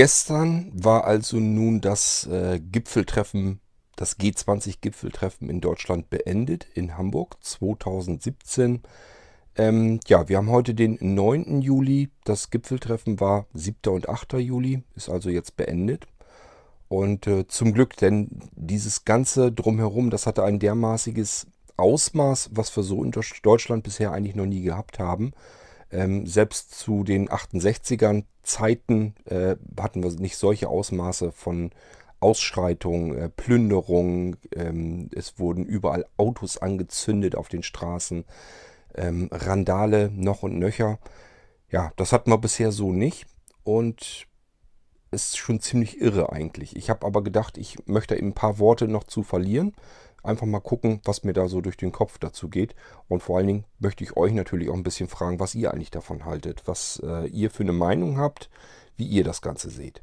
Gestern war also nun das äh, Gipfeltreffen, das G20-Gipfeltreffen in Deutschland beendet, in Hamburg 2017. Ähm, ja, wir haben heute den 9. Juli. Das Gipfeltreffen war 7. und 8. Juli, ist also jetzt beendet. Und äh, zum Glück, denn dieses ganze Drumherum, das hatte ein dermaßiges Ausmaß, was wir so in Deutschland bisher eigentlich noch nie gehabt haben. Ähm, selbst zu den 68ern Zeiten äh, hatten wir nicht solche Ausmaße von Ausschreitungen, äh, Plünderungen. Ähm, es wurden überall Autos angezündet auf den Straßen. Ähm, Randale noch und nöcher. Ja, das hatten wir bisher so nicht. Und ist schon ziemlich irre eigentlich. Ich habe aber gedacht, ich möchte ein paar Worte noch zu verlieren einfach mal gucken, was mir da so durch den Kopf dazu geht. Und vor allen Dingen möchte ich euch natürlich auch ein bisschen fragen, was ihr eigentlich davon haltet, was äh, ihr für eine Meinung habt, wie ihr das Ganze seht.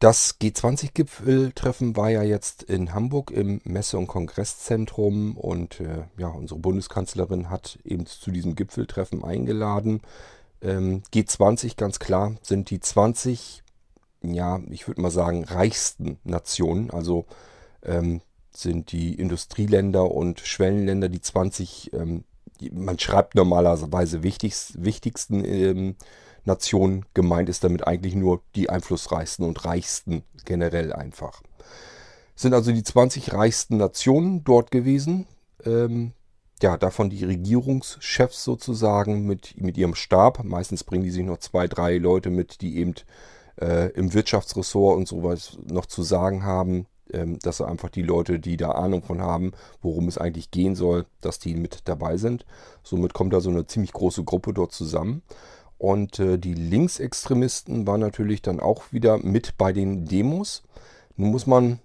Das G20-Gipfeltreffen war ja jetzt in Hamburg im Messe- und Kongresszentrum und äh, ja, unsere Bundeskanzlerin hat eben zu diesem Gipfeltreffen eingeladen. Ähm, G20, ganz klar, sind die 20, ja, ich würde mal sagen, reichsten Nationen. Also ähm, sind die Industrieländer und Schwellenländer, die 20, ähm, die, man schreibt normalerweise wichtigst, wichtigsten ähm, Nationen. Gemeint ist damit eigentlich nur die einflussreichsten und reichsten generell einfach. Sind also die 20 reichsten Nationen dort gewesen. Ähm, ja, davon die Regierungschefs sozusagen mit, mit ihrem Stab. Meistens bringen die sich noch zwei, drei Leute mit, die eben äh, im Wirtschaftsressort und sowas noch zu sagen haben ähm, dass einfach die Leute, die da Ahnung von haben, worum es eigentlich gehen soll, dass die mit dabei sind. Somit kommt da so eine ziemlich große Gruppe dort zusammen. Und äh, die Linksextremisten waren natürlich dann auch wieder mit bei den Demos. Nun muss man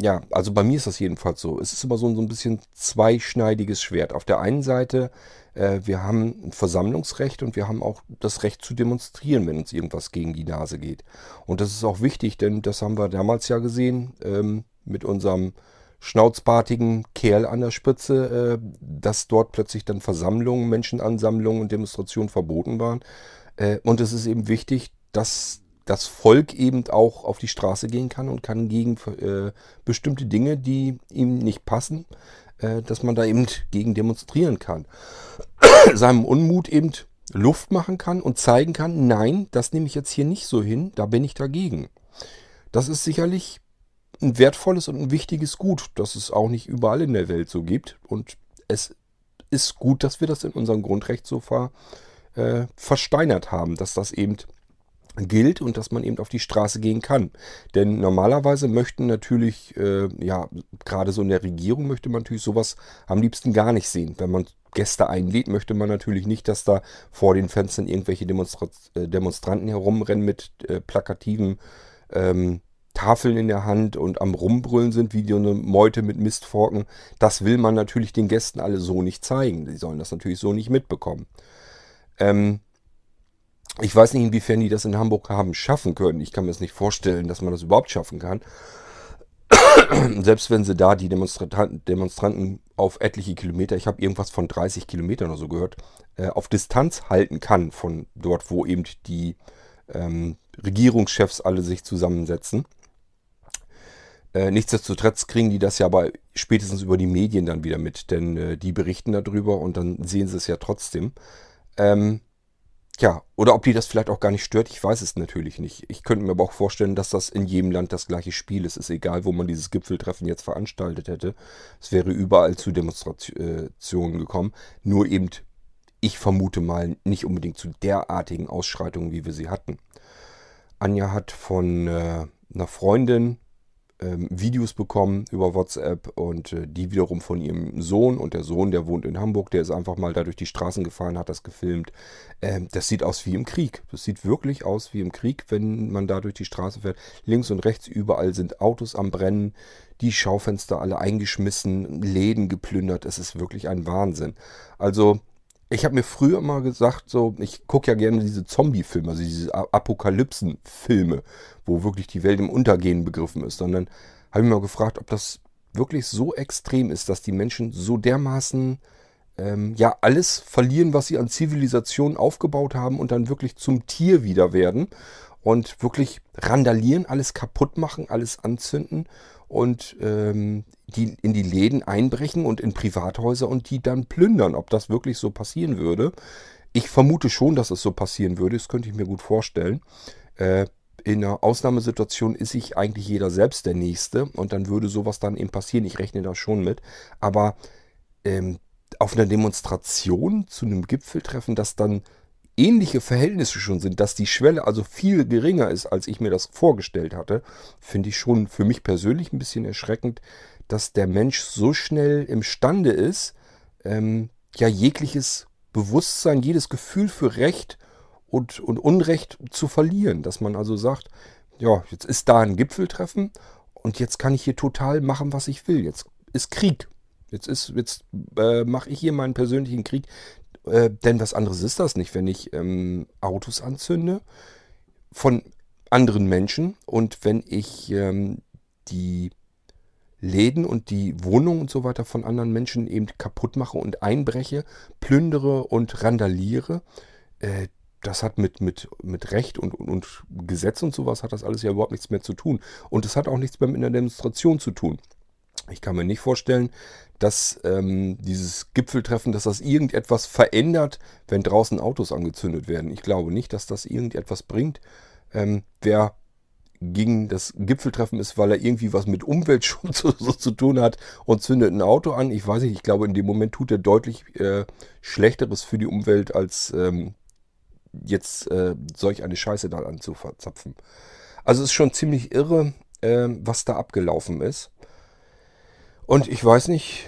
ja, also bei mir ist das jedenfalls so. Es ist immer so, so ein bisschen zweischneidiges Schwert. Auf der einen Seite, äh, wir haben ein Versammlungsrecht und wir haben auch das Recht zu demonstrieren, wenn uns irgendwas gegen die Nase geht. Und das ist auch wichtig, denn das haben wir damals ja gesehen ähm, mit unserem schnauzbartigen Kerl an der Spitze, äh, dass dort plötzlich dann Versammlungen, Menschenansammlungen und Demonstrationen verboten waren. Äh, und es ist eben wichtig, dass das Volk eben auch auf die Straße gehen kann und kann gegen äh, bestimmte Dinge, die ihm nicht passen, äh, dass man da eben gegen demonstrieren kann. Seinem Unmut eben Luft machen kann und zeigen kann, nein, das nehme ich jetzt hier nicht so hin, da bin ich dagegen. Das ist sicherlich ein wertvolles und ein wichtiges Gut, das es auch nicht überall in der Welt so gibt. Und es ist gut, dass wir das in unserem Grundrecht so ver, äh, versteinert haben, dass das eben gilt und dass man eben auf die Straße gehen kann. Denn normalerweise möchten natürlich, äh, ja, gerade so in der Regierung möchte man natürlich sowas am liebsten gar nicht sehen. Wenn man Gäste einlädt, möchte man natürlich nicht, dass da vor den Fenstern irgendwelche Demonstra äh, Demonstranten herumrennen mit äh, plakativen ähm, Tafeln in der Hand und am Rumbrüllen sind, wie eine Meute mit Mistforken. Das will man natürlich den Gästen alle so nicht zeigen. Die sollen das natürlich so nicht mitbekommen. Ähm, ich weiß nicht, inwiefern die das in Hamburg haben schaffen können. Ich kann mir das nicht vorstellen, dass man das überhaupt schaffen kann. Selbst wenn sie da die Demonstranten, Demonstranten auf etliche Kilometer, ich habe irgendwas von 30 Kilometern oder so gehört, äh, auf Distanz halten kann von dort, wo eben die ähm, Regierungschefs alle sich zusammensetzen. Äh, nichtsdestotrotz kriegen die das ja aber spätestens über die Medien dann wieder mit, denn äh, die berichten darüber und dann sehen sie es ja trotzdem. Ähm, Tja, oder ob die das vielleicht auch gar nicht stört, ich weiß es natürlich nicht. Ich könnte mir aber auch vorstellen, dass das in jedem Land das gleiche Spiel ist. Es ist egal, wo man dieses Gipfeltreffen jetzt veranstaltet hätte. Es wäre überall zu Demonstrationen gekommen. Nur eben, ich vermute mal, nicht unbedingt zu derartigen Ausschreitungen, wie wir sie hatten. Anja hat von äh, einer Freundin ähm, Videos bekommen über WhatsApp und äh, die wiederum von ihrem Sohn. Und der Sohn, der wohnt in Hamburg, der ist einfach mal da durch die Straßen gefahren, hat das gefilmt. Ähm, das sieht aus wie im Krieg. Das sieht wirklich aus wie im Krieg, wenn man da durch die Straße fährt. Links und rechts überall sind Autos am Brennen, die Schaufenster alle eingeschmissen, Läden geplündert. Es ist wirklich ein Wahnsinn. Also ich habe mir früher mal gesagt, so, ich gucke ja gerne diese Zombie-Filme, also diese Apokalypsen-Filme, wo wirklich die Welt im Untergehen begriffen ist. Und dann habe ich mir mal gefragt, ob das wirklich so extrem ist, dass die Menschen so dermaßen ähm, ja alles verlieren, was sie an Zivilisation aufgebaut haben und dann wirklich zum Tier wieder werden und wirklich randalieren, alles kaputt machen, alles anzünden und ähm, die in die Läden einbrechen und in Privathäuser und die dann plündern. Ob das wirklich so passieren würde, ich vermute schon, dass es so passieren würde. Das könnte ich mir gut vorstellen. Äh, in einer Ausnahmesituation ist sich eigentlich jeder selbst der Nächste und dann würde sowas dann eben passieren. Ich rechne da schon mit. Aber ähm, auf einer Demonstration zu einem Gipfeltreffen, das dann ähnliche Verhältnisse schon sind, dass die Schwelle also viel geringer ist, als ich mir das vorgestellt hatte, finde ich schon für mich persönlich ein bisschen erschreckend, dass der Mensch so schnell imstande ist, ähm, ja jegliches Bewusstsein, jedes Gefühl für Recht und, und Unrecht zu verlieren. Dass man also sagt, ja, jetzt ist da ein Gipfeltreffen und jetzt kann ich hier total machen, was ich will. Jetzt ist Krieg. Jetzt ist, jetzt äh, mache ich hier meinen persönlichen Krieg. Äh, denn was anderes ist das nicht, wenn ich ähm, Autos anzünde von anderen Menschen und wenn ich ähm, die Läden und die Wohnungen und so weiter von anderen Menschen eben kaputt mache und einbreche, plündere und randaliere. Äh, das hat mit, mit, mit Recht und, und, und Gesetz und sowas hat das alles ja überhaupt nichts mehr zu tun. Und es hat auch nichts mehr mit einer Demonstration zu tun. Ich kann mir nicht vorstellen, dass ähm, dieses Gipfeltreffen, dass das irgendetwas verändert, wenn draußen Autos angezündet werden. Ich glaube nicht, dass das irgendetwas bringt. Ähm, wer gegen das Gipfeltreffen ist, weil er irgendwie was mit Umweltschutz so, zu tun hat und zündet ein Auto an. Ich weiß nicht, ich glaube, in dem Moment tut er deutlich äh, Schlechteres für die Umwelt, als ähm, jetzt äh, solch eine Scheiße da anzuzapfen. Also es ist schon ziemlich irre, äh, was da abgelaufen ist. Und ich weiß nicht,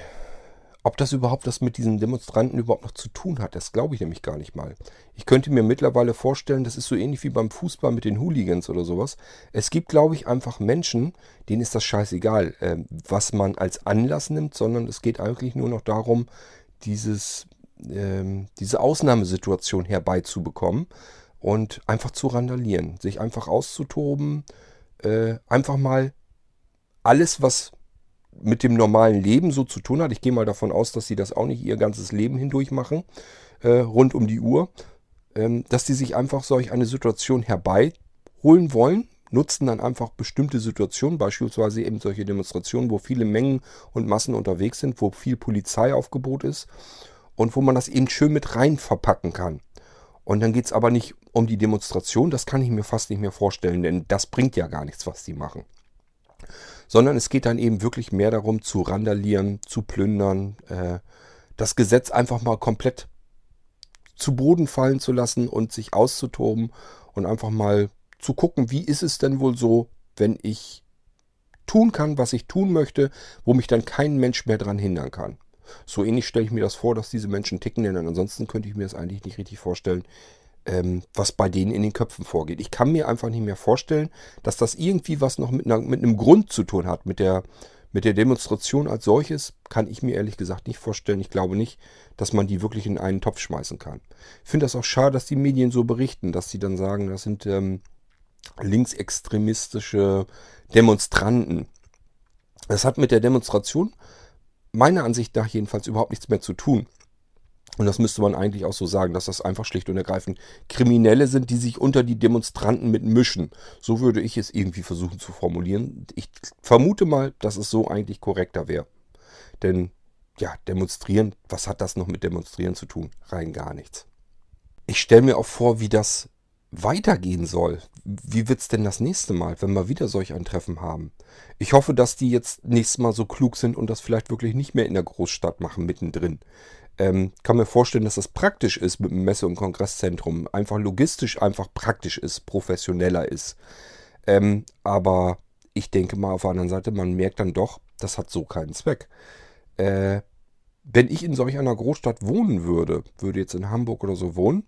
ob das überhaupt das mit diesen Demonstranten überhaupt noch zu tun hat. Das glaube ich nämlich gar nicht mal. Ich könnte mir mittlerweile vorstellen, das ist so ähnlich wie beim Fußball mit den Hooligans oder sowas. Es gibt, glaube ich, einfach Menschen, denen ist das scheißegal, äh, was man als Anlass nimmt, sondern es geht eigentlich nur noch darum, dieses, äh, diese Ausnahmesituation herbeizubekommen und einfach zu randalieren, sich einfach auszutoben, äh, einfach mal alles, was mit dem normalen Leben so zu tun hat. Ich gehe mal davon aus, dass sie das auch nicht ihr ganzes Leben hindurch machen, äh, rund um die Uhr, ähm, dass die sich einfach solch eine Situation herbeiholen wollen, nutzen dann einfach bestimmte Situationen, beispielsweise eben solche Demonstrationen, wo viele Mengen und Massen unterwegs sind, wo viel Polizeiaufgebot ist und wo man das eben schön mit rein verpacken kann. Und dann geht es aber nicht um die Demonstration, das kann ich mir fast nicht mehr vorstellen, denn das bringt ja gar nichts, was die machen sondern es geht dann eben wirklich mehr darum zu randalieren, zu plündern, äh, das Gesetz einfach mal komplett zu Boden fallen zu lassen und sich auszutoben und einfach mal zu gucken, wie ist es denn wohl so, wenn ich tun kann, was ich tun möchte, wo mich dann kein Mensch mehr daran hindern kann. So ähnlich stelle ich mir das vor, dass diese Menschen ticken, denn ansonsten könnte ich mir das eigentlich nicht richtig vorstellen, ähm, was bei denen in den Köpfen vorgeht. Ich kann mir einfach nicht mehr vorstellen, dass das irgendwie was noch mit, einer, mit einem Grund zu tun hat. Mit der, mit der Demonstration als solches kann ich mir ehrlich gesagt nicht vorstellen. Ich glaube nicht, dass man die wirklich in einen Topf schmeißen kann. Ich finde das auch schade, dass die Medien so berichten, dass sie dann sagen, das sind ähm, linksextremistische Demonstranten. Das hat mit der Demonstration meiner Ansicht nach jedenfalls überhaupt nichts mehr zu tun. Und das müsste man eigentlich auch so sagen, dass das einfach schlicht und ergreifend Kriminelle sind, die sich unter die Demonstranten mitmischen. So würde ich es irgendwie versuchen zu formulieren. Ich vermute mal, dass es so eigentlich korrekter wäre. Denn ja, demonstrieren, was hat das noch mit demonstrieren zu tun? Rein gar nichts. Ich stelle mir auch vor, wie das weitergehen soll. Wie wird es denn das nächste Mal, wenn wir wieder solch ein Treffen haben? Ich hoffe, dass die jetzt nächstes Mal so klug sind und das vielleicht wirklich nicht mehr in der Großstadt machen, mittendrin. Ähm, kann mir vorstellen, dass das praktisch ist mit dem Messe- und Kongresszentrum. Einfach logistisch einfach praktisch ist, professioneller ist. Ähm, aber ich denke mal auf der anderen Seite, man merkt dann doch, das hat so keinen Zweck. Äh, wenn ich in solch einer Großstadt wohnen würde, würde jetzt in Hamburg oder so wohnen,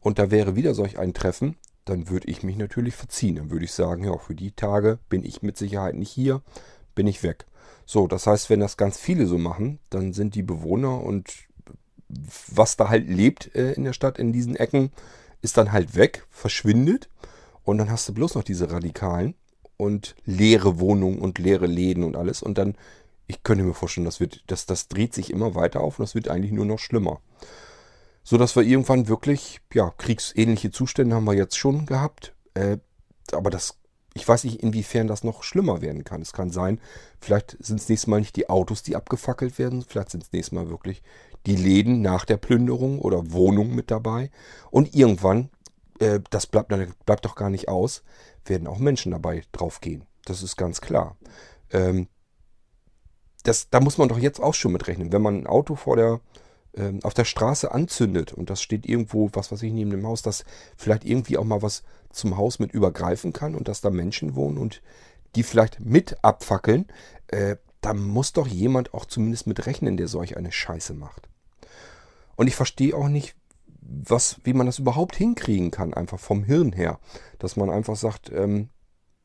und da wäre wieder solch ein Treffen, dann würde ich mich natürlich verziehen. Dann würde ich sagen, ja, für die Tage bin ich mit Sicherheit nicht hier, bin ich weg. So, das heißt, wenn das ganz viele so machen, dann sind die Bewohner und was da halt lebt äh, in der Stadt, in diesen Ecken, ist dann halt weg, verschwindet. Und dann hast du bloß noch diese Radikalen und leere Wohnungen und leere Läden und alles. Und dann ich könnte mir vorstellen, das, wird, das, das dreht sich immer weiter auf und das wird eigentlich nur noch schlimmer. So dass wir irgendwann wirklich, ja, kriegsähnliche Zustände haben wir jetzt schon gehabt. Äh, aber das, ich weiß nicht, inwiefern das noch schlimmer werden kann. Es kann sein, vielleicht sind es nächstes Mal nicht die Autos, die abgefackelt werden, vielleicht sind es nächstes Mal wirklich die Läden nach der Plünderung oder Wohnungen mit dabei. Und irgendwann, äh, das bleibt, bleibt doch gar nicht aus, werden auch Menschen dabei draufgehen. Das ist ganz klar. Ähm, das, da muss man doch jetzt auch schon mit rechnen. Wenn man ein Auto vor der, ähm, auf der Straße anzündet und das steht irgendwo, was weiß ich, neben dem Haus, dass vielleicht irgendwie auch mal was zum Haus mit übergreifen kann und dass da Menschen wohnen und die vielleicht mit abfackeln, äh, da muss doch jemand auch zumindest mit rechnen, der solch eine Scheiße macht. Und ich verstehe auch nicht, was, wie man das überhaupt hinkriegen kann, einfach vom Hirn her. Dass man einfach sagt, ähm,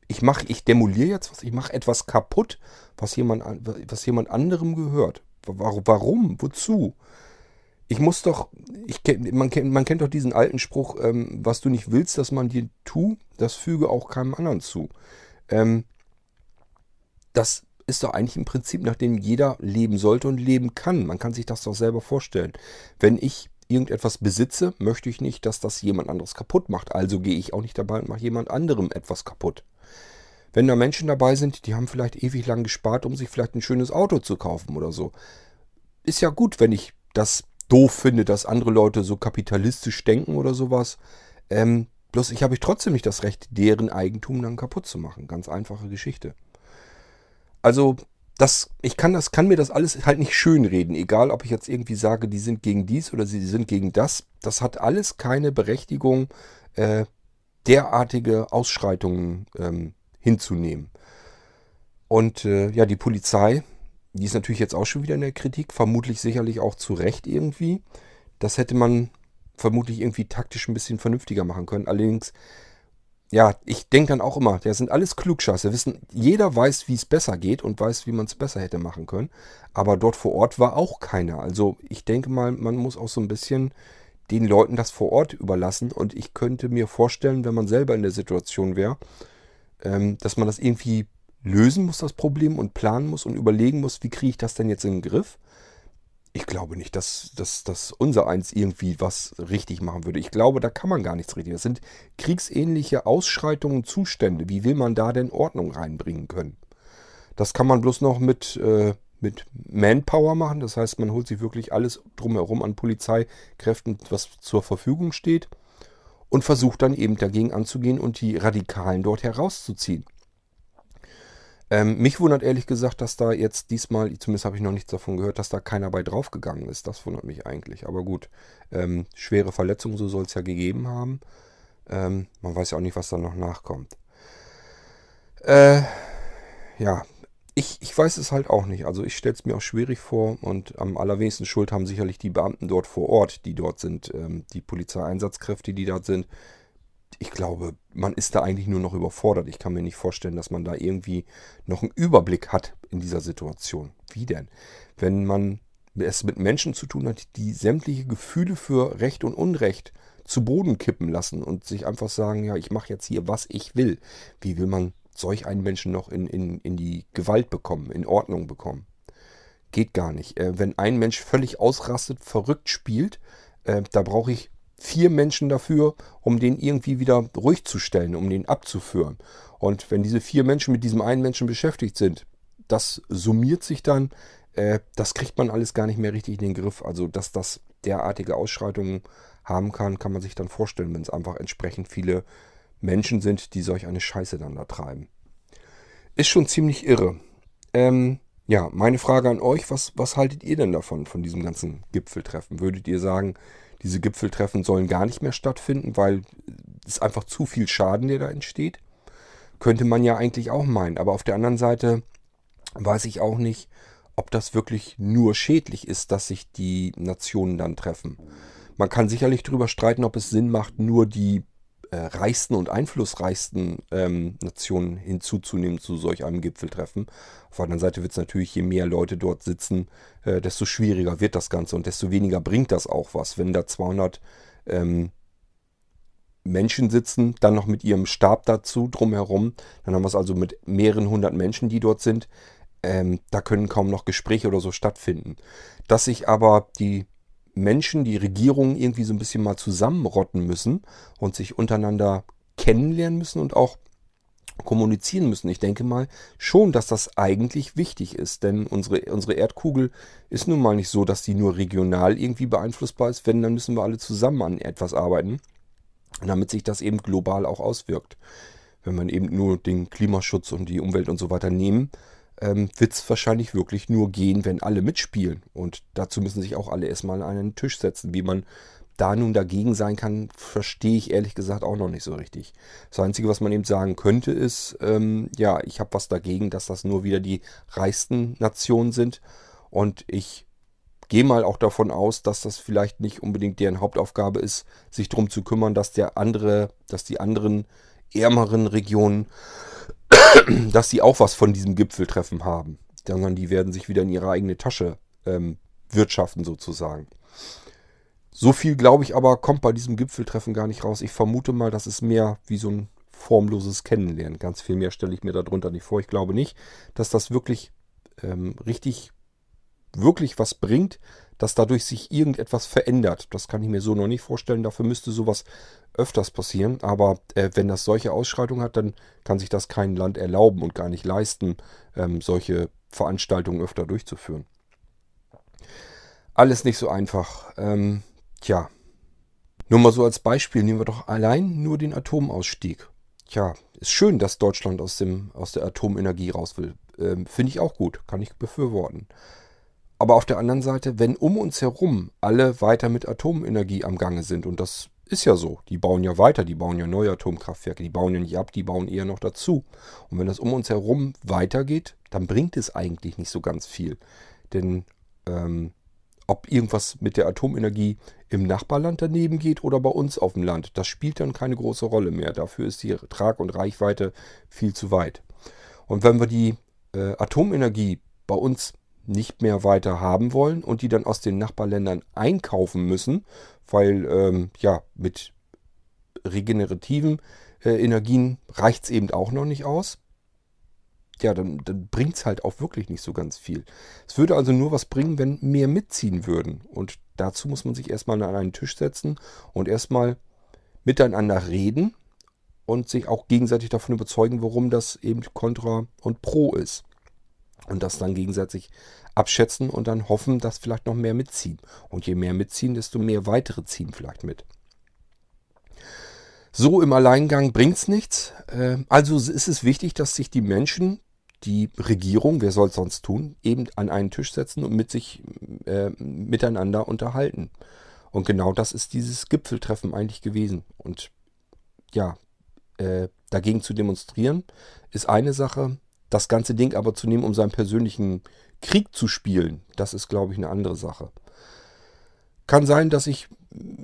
ich mache, ich demoliere jetzt was, ich mache etwas kaputt, was jemand, was jemand anderem gehört. Warum? Wozu? Ich muss doch, ich, man, man kennt doch diesen alten Spruch, ähm, was du nicht willst, dass man dir tu, das füge auch keinem anderen zu. Ähm, das ist doch eigentlich im Prinzip, nach dem jeder leben sollte und leben kann. Man kann sich das doch selber vorstellen. Wenn ich irgendetwas besitze, möchte ich nicht, dass das jemand anderes kaputt macht. Also gehe ich auch nicht dabei und mache jemand anderem etwas kaputt. Wenn da Menschen dabei sind, die haben vielleicht ewig lang gespart, um sich vielleicht ein schönes Auto zu kaufen oder so. Ist ja gut, wenn ich das doof finde, dass andere Leute so kapitalistisch denken oder sowas. Ähm, bloß ich habe ich trotzdem nicht das Recht, deren Eigentum dann kaputt zu machen. Ganz einfache Geschichte. Also, das, ich kann, das, kann mir das alles halt nicht schönreden. Egal, ob ich jetzt irgendwie sage, die sind gegen dies oder sie sind gegen das. Das hat alles keine Berechtigung, äh, derartige Ausschreitungen ähm, hinzunehmen. Und äh, ja, die Polizei, die ist natürlich jetzt auch schon wieder in der Kritik, vermutlich sicherlich auch zu Recht irgendwie. Das hätte man vermutlich irgendwie taktisch ein bisschen vernünftiger machen können. Allerdings, ja, ich denke dann auch immer, das sind alles Klugscheiße. Wissen, jeder weiß, wie es besser geht und weiß, wie man es besser hätte machen können. Aber dort vor Ort war auch keiner. Also ich denke mal, man muss auch so ein bisschen den Leuten das vor Ort überlassen. Und ich könnte mir vorstellen, wenn man selber in der Situation wäre, ähm, dass man das irgendwie lösen muss, das Problem, und planen muss und überlegen muss, wie kriege ich das denn jetzt in den Griff. Ich glaube nicht, dass, dass, dass unser Eins irgendwie was richtig machen würde. Ich glaube, da kann man gar nichts richtig. Das sind kriegsähnliche Ausschreitungen, Zustände. Wie will man da denn Ordnung reinbringen können? Das kann man bloß noch mit, äh, mit Manpower machen. Das heißt, man holt sich wirklich alles drumherum an Polizeikräften, was zur Verfügung steht und versucht dann eben dagegen anzugehen und die Radikalen dort herauszuziehen. Ähm, mich wundert ehrlich gesagt, dass da jetzt diesmal, zumindest habe ich noch nichts davon gehört, dass da keiner bei draufgegangen ist. Das wundert mich eigentlich. Aber gut, ähm, schwere Verletzungen, so soll es ja gegeben haben. Ähm, man weiß ja auch nicht, was da noch nachkommt. Äh, ja, ich, ich weiß es halt auch nicht. Also ich stelle es mir auch schwierig vor und am allerwenigsten Schuld haben sicherlich die Beamten dort vor Ort, die dort sind, ähm, die Polizeieinsatzkräfte, die dort sind. Ich glaube, man ist da eigentlich nur noch überfordert. Ich kann mir nicht vorstellen, dass man da irgendwie noch einen Überblick hat in dieser Situation. Wie denn? Wenn man es mit Menschen zu tun hat, die sämtliche Gefühle für Recht und Unrecht zu Boden kippen lassen und sich einfach sagen, ja, ich mache jetzt hier, was ich will. Wie will man solch einen Menschen noch in, in, in die Gewalt bekommen, in Ordnung bekommen. Geht gar nicht. Äh, wenn ein Mensch völlig ausrastet, verrückt spielt, äh, da brauche ich vier Menschen dafür, um den irgendwie wieder ruhig zu stellen, um den abzuführen. Und wenn diese vier Menschen mit diesem einen Menschen beschäftigt sind, das summiert sich dann, äh, das kriegt man alles gar nicht mehr richtig in den Griff. Also, dass das derartige Ausschreitungen haben kann, kann man sich dann vorstellen, wenn es einfach entsprechend viele Menschen sind, die solch eine Scheiße dann da treiben. Ist schon ziemlich irre. Ähm, ja, meine Frage an euch, was, was haltet ihr denn davon, von diesem ganzen Gipfeltreffen? Würdet ihr sagen, diese Gipfeltreffen sollen gar nicht mehr stattfinden, weil es einfach zu viel Schaden, der da entsteht? Könnte man ja eigentlich auch meinen. Aber auf der anderen Seite weiß ich auch nicht, ob das wirklich nur schädlich ist, dass sich die Nationen dann treffen. Man kann sicherlich darüber streiten, ob es Sinn macht, nur die äh, reichsten und einflussreichsten ähm, Nationen hinzuzunehmen zu solch einem Gipfeltreffen. Auf der anderen Seite wird es natürlich, je mehr Leute dort sitzen, äh, desto schwieriger wird das Ganze und desto weniger bringt das auch was. Wenn da 200 ähm, Menschen sitzen, dann noch mit ihrem Stab dazu drumherum, dann haben wir es also mit mehreren hundert Menschen, die dort sind. Ähm, da können kaum noch Gespräche oder so stattfinden. Dass sich aber die Menschen, die Regierungen irgendwie so ein bisschen mal zusammenrotten müssen und sich untereinander kennenlernen müssen und auch kommunizieren müssen. Ich denke mal schon, dass das eigentlich wichtig ist, denn unsere, unsere Erdkugel ist nun mal nicht so, dass die nur regional irgendwie beeinflussbar ist. Wenn, dann müssen wir alle zusammen an etwas arbeiten, damit sich das eben global auch auswirkt. Wenn man eben nur den Klimaschutz und die Umwelt und so weiter nehmen, ähm, wird es wahrscheinlich wirklich nur gehen, wenn alle mitspielen. Und dazu müssen sich auch alle erstmal an einen Tisch setzen. Wie man da nun dagegen sein kann, verstehe ich ehrlich gesagt auch noch nicht so richtig. Das Einzige, was man eben sagen könnte, ist, ähm, ja, ich habe was dagegen, dass das nur wieder die reichsten Nationen sind. Und ich gehe mal auch davon aus, dass das vielleicht nicht unbedingt deren Hauptaufgabe ist, sich darum zu kümmern, dass der andere, dass die anderen ärmeren Regionen, dass sie auch was von diesem Gipfeltreffen haben. Sondern die werden sich wieder in ihre eigene Tasche ähm, wirtschaften sozusagen. So viel, glaube ich, aber kommt bei diesem Gipfeltreffen gar nicht raus. Ich vermute mal, das ist mehr wie so ein formloses Kennenlernen. Ganz viel mehr stelle ich mir darunter nicht vor. Ich glaube nicht, dass das wirklich ähm, richtig, wirklich was bringt, dass dadurch sich irgendetwas verändert. Das kann ich mir so noch nicht vorstellen. Dafür müsste sowas öfters passieren. Aber äh, wenn das solche Ausschreitungen hat, dann kann sich das kein Land erlauben und gar nicht leisten, ähm, solche Veranstaltungen öfter durchzuführen. Alles nicht so einfach. Ähm, Tja, nur mal so als Beispiel nehmen wir doch allein nur den Atomausstieg. Tja, ist schön, dass Deutschland aus, dem, aus der Atomenergie raus will. Ähm, Finde ich auch gut, kann ich befürworten. Aber auf der anderen Seite, wenn um uns herum alle weiter mit Atomenergie am Gange sind, und das ist ja so, die bauen ja weiter, die bauen ja neue Atomkraftwerke, die bauen ja nicht ab, die bauen eher noch dazu. Und wenn das um uns herum weitergeht, dann bringt es eigentlich nicht so ganz viel. Denn ähm, ob irgendwas mit der Atomenergie im Nachbarland daneben geht oder bei uns auf dem Land, das spielt dann keine große Rolle mehr. Dafür ist die Trag- und Reichweite viel zu weit. Und wenn wir die äh, Atomenergie bei uns nicht mehr weiter haben wollen und die dann aus den Nachbarländern einkaufen müssen, weil ähm, ja mit regenerativen äh, Energien reicht es eben auch noch nicht aus, ja, dann, dann bringt es halt auch wirklich nicht so ganz viel. Es würde also nur was bringen, wenn mehr mitziehen würden. Und dazu muss man sich erstmal an einen Tisch setzen und erstmal miteinander reden und sich auch gegenseitig davon überzeugen, warum das eben Contra und Pro ist. Und das dann gegenseitig abschätzen und dann hoffen, dass vielleicht noch mehr mitziehen. Und je mehr mitziehen, desto mehr weitere ziehen vielleicht mit. So im Alleingang bringt es nichts. Ähm, also ist es wichtig, dass sich die Menschen die Regierung, wer soll es sonst tun, eben an einen Tisch setzen und mit sich äh, miteinander unterhalten. Und genau das ist dieses Gipfeltreffen eigentlich gewesen. Und ja, äh, dagegen zu demonstrieren, ist eine Sache. Das ganze Ding aber zu nehmen, um seinen persönlichen Krieg zu spielen, das ist, glaube ich, eine andere Sache. Kann sein, dass ich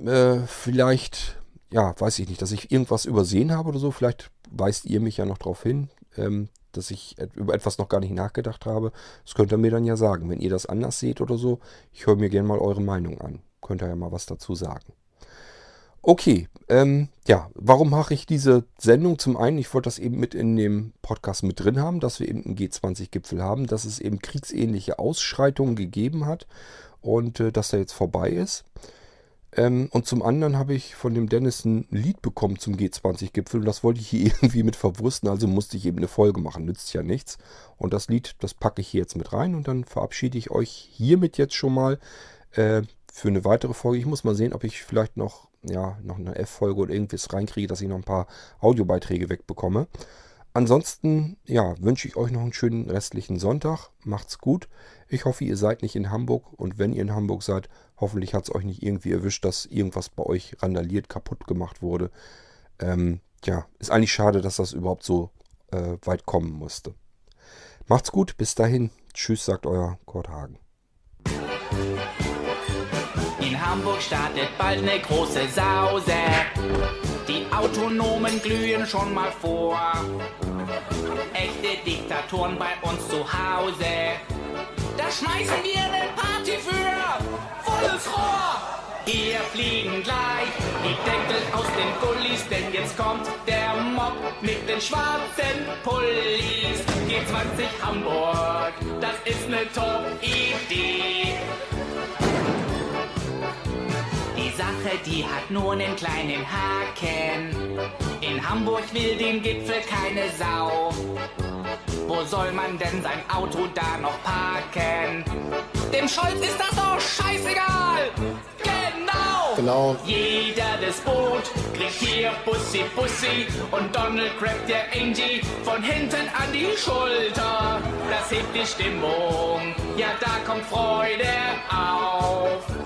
äh, vielleicht, ja, weiß ich nicht, dass ich irgendwas übersehen habe oder so. Vielleicht weist ihr mich ja noch darauf hin. Ähm, dass ich über etwas noch gar nicht nachgedacht habe. Das könnt ihr mir dann ja sagen. Wenn ihr das anders seht oder so, ich höre mir gerne mal eure Meinung an. Könnt ihr ja mal was dazu sagen. Okay, ähm, ja, warum mache ich diese Sendung? Zum einen, ich wollte das eben mit in dem Podcast mit drin haben, dass wir eben einen G20-Gipfel haben, dass es eben kriegsähnliche Ausschreitungen gegeben hat und äh, dass er jetzt vorbei ist. Ähm, und zum anderen habe ich von dem Dennis ein Lied bekommen zum G20-Gipfel und das wollte ich hier irgendwie mit verwursten, also musste ich eben eine Folge machen, nützt ja nichts. Und das Lied, das packe ich hier jetzt mit rein und dann verabschiede ich euch hiermit jetzt schon mal äh, für eine weitere Folge. Ich muss mal sehen, ob ich vielleicht noch, ja, noch eine F-Folge oder irgendwas reinkriege, dass ich noch ein paar Audiobeiträge wegbekomme. Ansonsten, ja, wünsche ich euch noch einen schönen restlichen Sonntag. Macht's gut. Ich hoffe, ihr seid nicht in Hamburg und wenn ihr in Hamburg seid, hoffentlich hat es euch nicht irgendwie erwischt, dass irgendwas bei euch randaliert, kaputt gemacht wurde. Ähm, ja, ist eigentlich schade, dass das überhaupt so äh, weit kommen musste. Macht's gut, bis dahin. Tschüss, sagt euer Kurt Hagen. In Hamburg startet bald eine große Sause. Die Autonomen glühen schon mal vor. Echte Diktatoren bei uns zu Hause. Da schmeißen wir eine Party für volles Rohr. Hier fliegen gleich die Deckel aus den Gullis, denn jetzt kommt der Mob mit den schwarzen Pullis. G20 Hamburg, das ist ne Top-Idee. Die Sache, die hat nur einen kleinen Haken. In Hamburg will den Gipfel keine Sau. Wo soll man denn sein Auto da noch parken? Dem Scholz ist das doch scheißegal. Genau. Genau. Jeder das Boot kriegt hier Bussi Bussi und Donald crackt der Angie von hinten an die Schulter. Das hebt die Stimmung. Ja, da kommt Freude auf.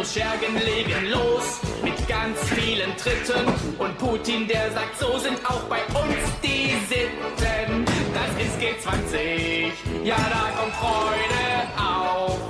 Erdos Schergen legen los mit ganz vielen Tritten und Putin, der sagt, so sind auch bei uns die Sitten. Das ist G20, ja, da kommt Freude auf.